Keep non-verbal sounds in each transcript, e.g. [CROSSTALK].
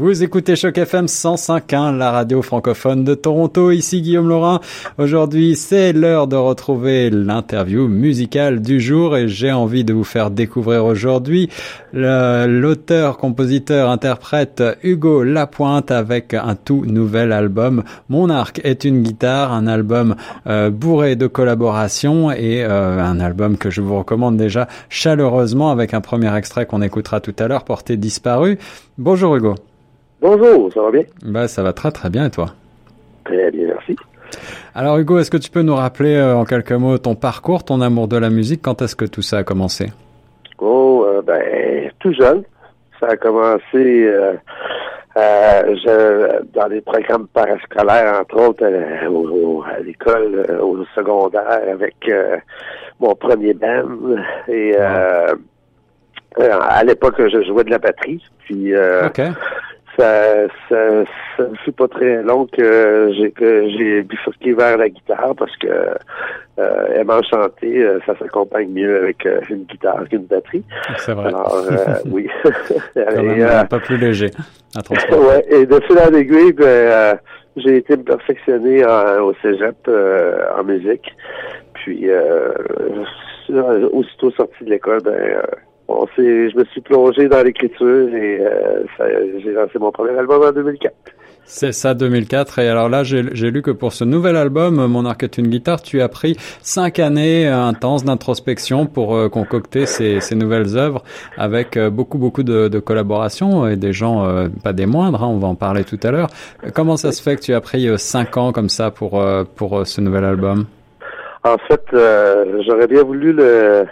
Vous écoutez Choc FM 105.1, la radio francophone de Toronto. Ici Guillaume Laurin. Aujourd'hui, c'est l'heure de retrouver l'interview musicale du jour et j'ai envie de vous faire découvrir aujourd'hui l'auteur, compositeur, interprète Hugo Lapointe avec un tout nouvel album. Mon arc est une guitare, un album euh, bourré de collaborations et euh, un album que je vous recommande déjà chaleureusement avec un premier extrait qu'on écoutera tout à l'heure, Porté disparu. Bonjour Hugo. Bonjour, ça va bien? Bah, ça va très très bien et toi? Très bien, merci. Alors Hugo, est-ce que tu peux nous rappeler euh, en quelques mots ton parcours, ton amour de la musique? Quand est-ce que tout ça a commencé? Oh, euh, ben, tout jeune. Ça a commencé euh, je, dans des programmes parascolaires, entre autres, à l'école, au secondaire, avec mon premier band. Et à l'époque, je jouais de la batterie. Puis ça, ça, ça ne fut pas très long que j'ai que j'ai bifurqué vers la guitare parce que euh, aimant chanter, euh, ça s'accompagne mieux avec euh, une guitare qu'une batterie. C'est vrai. Alors euh, [LAUGHS] oui. Quand même un peu plus léger ouais, et de fil en aiguille, ben, j'ai été perfectionné au cégep en musique. Puis aussitôt sorti de l'école, ben Bon, je me suis plongé dans l'écriture et euh, j'ai lancé mon premier album en 2004. C'est ça, 2004. Et alors là, j'ai lu que pour ce nouvel album, Mon arc est une guitare, tu as pris cinq années intenses d'introspection pour euh, concocter ces, ces, nouvelles œuvres avec euh, beaucoup, beaucoup de, de, collaborations et des gens euh, pas des moindres, hein, on va en parler tout à l'heure. Comment ça se fait que tu as pris cinq ans comme ça pour, pour ce nouvel album? En fait, j'aurais bien voulu le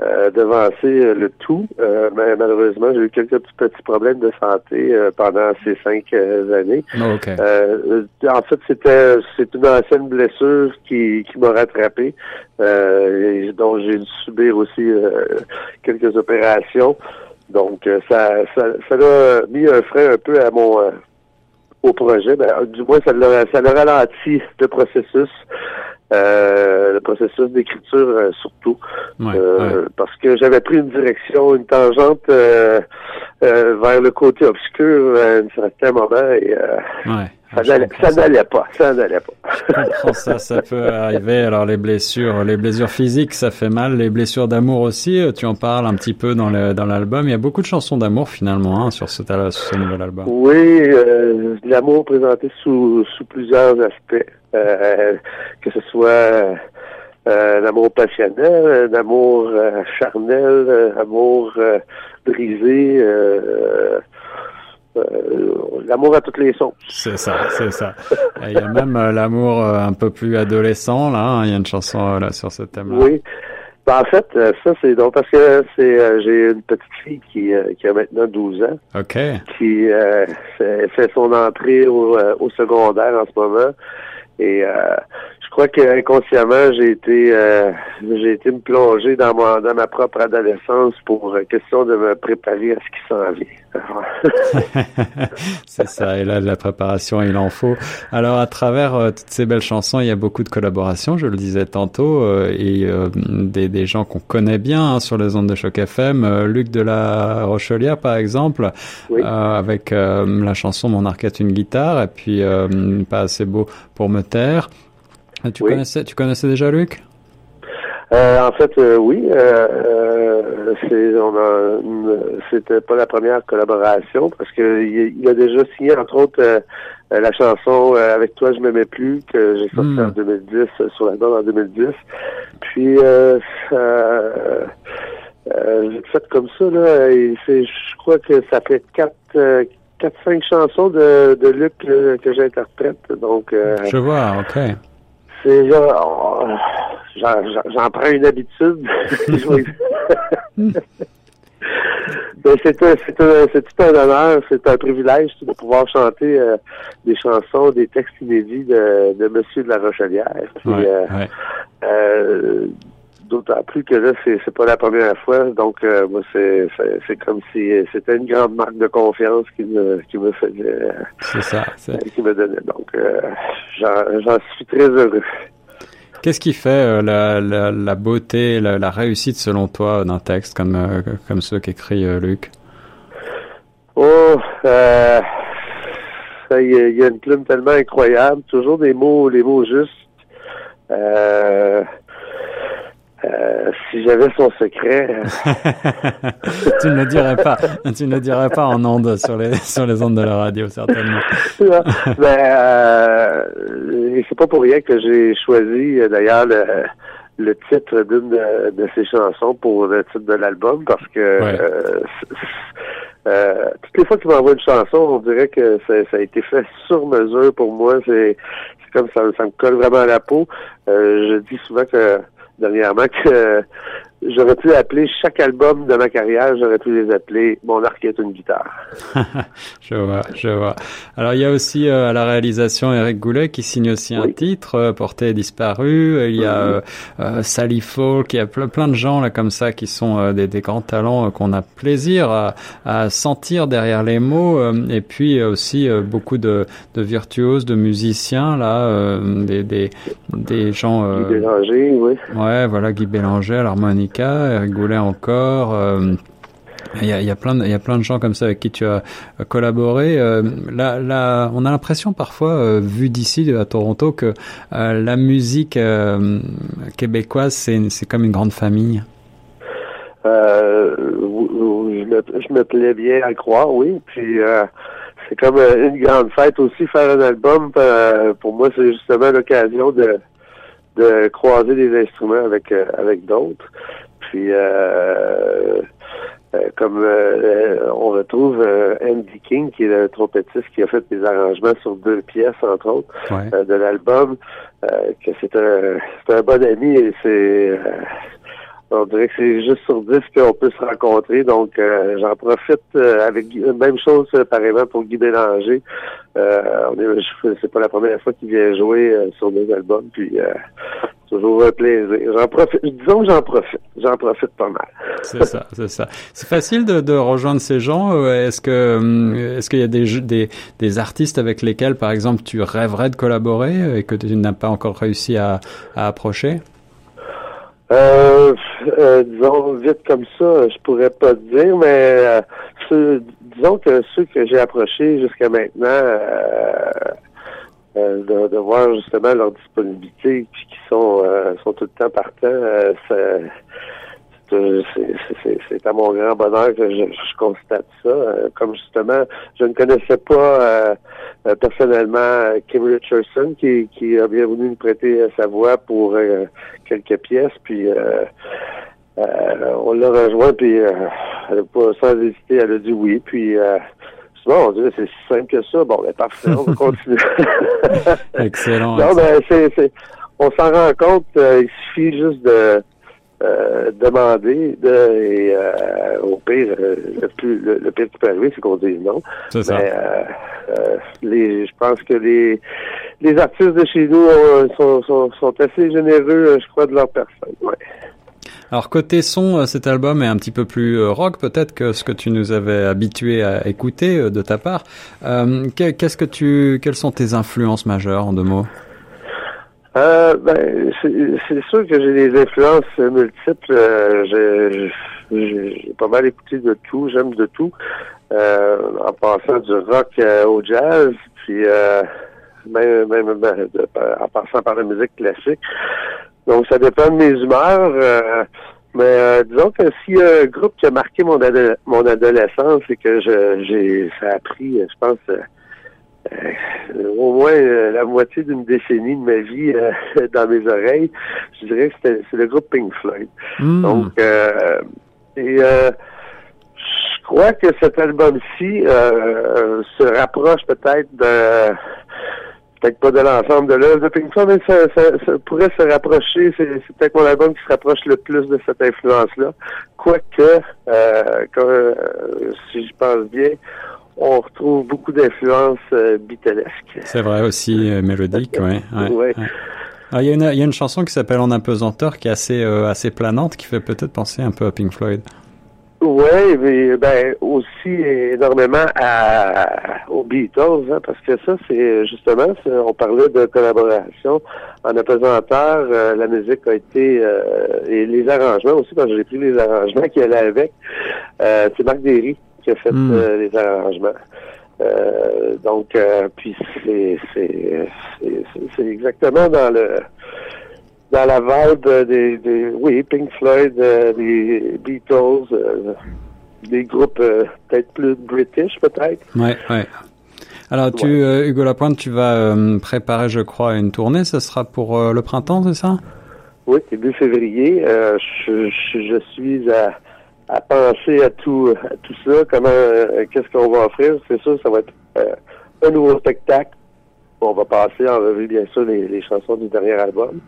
euh, devancer euh, le tout. Euh, mais malheureusement, j'ai eu quelques petits, problèmes de santé pendant ces cinq années. Oh, en fait, c'était c'est une ancienne blessure qui, qui m'a rattrapé, et dont j'ai dû subir aussi quelques opérations. Donc, ça, ça, ça a mis un frein un peu à mon au projet. Ben, du moins, ça l'a ça l'a ralenti le processus. Euh, le processus d'écriture euh, surtout, euh, que j'avais pris une direction, une tangente vers le côté obscur à un certain moment et ça n'allait pas, ça n'allait pas. Je ça, ça peut arriver. Alors les blessures, les blessures physiques, ça fait mal. Les blessures d'amour aussi, tu en parles un petit peu dans le dans l'album. Il y a beaucoup de chansons d'amour finalement hein, sur, ce, sur ce nouvel album. Oui, l'amour présenté sous sous plusieurs aspects. Euh, que ce soit euh, l'amour passionnel, l'amour euh, charnel, l'amour brisé, l'amour à toutes les sons. C'est ça, c'est ça. Il y a même l'amour un peu plus adolescent, là. Hein. Il y a une chanson là sur ce thème-là. Oui. Ben, en fait, ça c'est donc parce que c'est j'ai une petite fille qui, qui a maintenant 12 ans. OK. Qui fait, son entrée au, au secondaire en ce moment. Et euh, je crois qu'inconsciemment, j'ai été euh, j'ai été me plonger dans ma dans ma propre adolescence pour euh, question de me préparer à ce qui s'en vient. [LAUGHS] C'est ça, et là de la préparation, il en faut. Alors à travers toutes ces belles chansons, il y a beaucoup de collaborations, je le disais tantôt, et des, des gens qu'on connaît bien hein, sur les ondes de choc FM. Luc de la Rochelière, par exemple, avec la chanson Mon arcade une guitare, et puis Pas assez beau pour me taire. Tu, connaissais, tu connaissais déjà Luc? Euh, en fait, euh, oui. Euh, a, c'était pas la première collaboration parce que il, a déjà signé entre autres la chanson "Avec toi je m'aimais plus" que j'ai sorti en 2010 sur la l'album en 2010. Puis euh, fait comme ça là. Je crois que ça fait quatre quatre cinq chansons de, de Luc que, que j'interprète. Donc. je vois. Ok. C'est oh, j'en prends une habitude. [LAUGHS] [LAUGHS] c'est tout un honneur, c'est un privilège de pouvoir chanter euh, des chansons, des textes inédits de, de Monsieur de la Rochelière. Euh, euh, d'autant plus que là, c'est, c'est pas la première fois. Donc, moi, c'est, c'est, comme si c'était une grande marque de confiance qui me, qui me faisait. c'est ça. qui me donnait. Donc, j'en, j'en suis très heureux. Qu'est-ce qui fait la, la, la, beauté, la, la, réussite selon toi d'un texte comme, comme ceux qu'écrit Luc? Oh, euh, il y, a une plume tellement incroyable, toujours des mots, les mots justes. Euh, euh, si j'avais son secret. [LAUGHS] tu ne le dirais pas. Tu ne le dirais pas en ondes sur les sur les ondes de la radio certainement. ben, euh, c'est pas pour rien que j'ai choisi d'ailleurs le, le titre d'une de, de, ces chansons pour le titre de l'album parce que euh, euh, toutes les fois qu'il m'envoie une chanson, on dirait que ça, ça, a été fait sur mesure pour moi. C'est comme ça, ça me colle vraiment à la peau. Euh, je dis souvent que dernièrement que j'aurais pu appeler chaque album de ma carrière, j'aurais pu les appeler Mon arc est une guitare. [LAUGHS] je vois, je vois. Alors il y a aussi euh, à la réalisation Eric Goulet qui signe aussi un titre, euh, Porté disparu. Il y a mhm. euh, Sally Folk, il y a plein, plein de gens là comme ça qui sont des, des, grands talents qu'on a plaisir à, à, sentir derrière les mots. et puis aussi beaucoup de, de, virtuoses, de musiciens là, des, des, des gens. Guy Bélanger, oui. Ouais, voilà Guy Bélanger à l'harmonie Encore. Euh, il y, a, plein de, gens comme ça avec qui tu as collaboré. Euh, là, on a l'impression parfois, euh, vu d'ici à Toronto, que la musique québécoise, c'est, comme une grande famille. Je, me, je me plais bien à croire, oui. Puis c'est comme une grande fête aussi faire un album. pour moi, c'est justement l'occasion de de croiser des instruments avec avec d'autres. Puis, euh, euh, comme euh, on retrouve Andy King, qui est le trompettiste qui a fait des arrangements sur deux pièces, entre autres, de l'album, que c'est un, un bon ami et c'est on dirait que c'est juste sur 10 qu'on peut se rencontrer. Donc, j'en profite avec même chose pareillement pour Guy Bélanger. Euh, c'est pas la première fois qu'il vient jouer sur des albums. Puis, toujours un plaisir. J'en profite, disons que j'en profite. J'en profite pas mal. c'est ça, c'est ça. C'est facile de, de, rejoindre ces gens. Euh, est-ce que est-ce qu'il y a des, des, des artistes avec lesquels, par exemple, tu rêverais de collaborer et que tu n'as pas encore réussi à, à approcher? Euh, euh, disons vite comme ça, je pourrais pas te dire, mais euh, disons que ceux que j'ai approchés jusqu'à maintenant, euh, euh, de, de, voir justement leur disponibilité puis qui sont euh, sont tout le temps partants, euh, c'est à mon grand bonheur que je, je constate ça. comme justement, je ne connaissais pas personnellement Kim Richardson qui, qui a bien voulu me prêter sa voix pour quelques pièces, puis on l'a rejoint, puis elle pas sans hésiter, elle a dit oui, puis Bon, on c'est si simple que ça. Bon, ben parfait, on va continuer. [LAUGHS] excellent. Non, ben c'est, on s'en rend compte, euh, il suffit juste de euh, demander de, et euh, au pire, euh, le, plus, le, pire qui peut arriver, c'est qu'on dise non. C'est ça. Mais, les, je pense que les, les artistes de chez nous sont, sont, sont assez généreux, je crois, de leur personne. Ouais. Alors côté son, cet album est un petit peu plus rock peut-être que ce que tu nous avais habitué à écouter de ta part. Qu'est-ce que tu, quelles sont tes influences majeures en deux mots? Euh, ben, c'est sûr que j'ai des influences multiples. j'ai pas mal écouté de tout, j'aime de tout. en passant du rock au jazz, puis même, même ben, en passant par la musique classique. Donc, ça dépend de mes humeurs. Euh, mais euh, disons que s'il y a un groupe qui a marqué mon, mon adolescence et que j'ai ça a pris, je pense, euh, au moins la moitié d'une décennie de ma vie [LAUGHS] dans mes oreilles, je dirais que c'est le groupe Pink Floyd. Hmm. Donc, et je crois que cet album-ci se rapproche peut-être de peut-être pas de l'ensemble de l'œuvre de Pink Floyd, mais ça, ça, pourrait se rapprocher. C'est, peut-être mon album qui se rapproche le plus de cette influence-là. Quoique, euh, euh, si je pense bien, on retrouve beaucoup d'influences euh, C'est vrai aussi, euh, mélodique, ouais. ouais, ah, Il y, a une chanson qui s'appelle En apesanteur qui est assez, assez planante, qui fait peut-être penser un peu à Pink Floyd. Oui, mais ben aussi énormément à, aux Beatles, hein, parce que ça, c'est justement, on parlait de collaboration en apesanteur, euh, la musique a été euh, et les arrangements aussi, quand j'ai pris les arrangements qui allaient avec, euh, c'est Marc Derry qui a fait hmm. les arrangements. donc, puis c'est exactement dans le dans la vibe des, des oui, Pink Floyd, euh, des Beatles, euh, des groupes euh, peut-être plus british peut-être. Ouais, ouais. Alors tu, Hugo Lapointe, tu vas préparer, je crois, une tournée. Ce sera pour le printemps, c'est ça? Oui, début février. Je, je, je, suis à, à penser à tout, à tout ça. Comment, qu'est-ce qu'on va offrir C'est sûr, ça va être un nouveau spectacle. On va passer en revue, bien sûr, les, chansons du dernier album.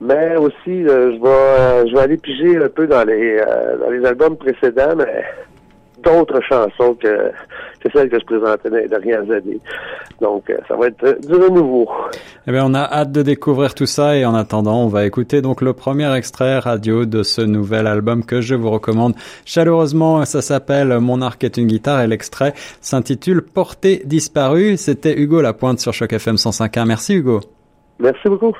Mais aussi, euh, je vais euh, je vais aller piger un peu dans les euh, dans les albums précédents, mais d'autres chansons que, que celles que je présentais dans les dernières années. Donc, ça va être du renouveau. Eh bien, on a hâte de découvrir tout ça et en attendant, on va écouter donc le premier extrait radio de ce nouvel album que je vous recommande chaleureusement. Ça s'appelle Mon arc est une guitare et l'extrait s'intitule Portée disparue. C'était Hugo Lapointe sur Choc FM 105.1. Merci Hugo. Merci beaucoup.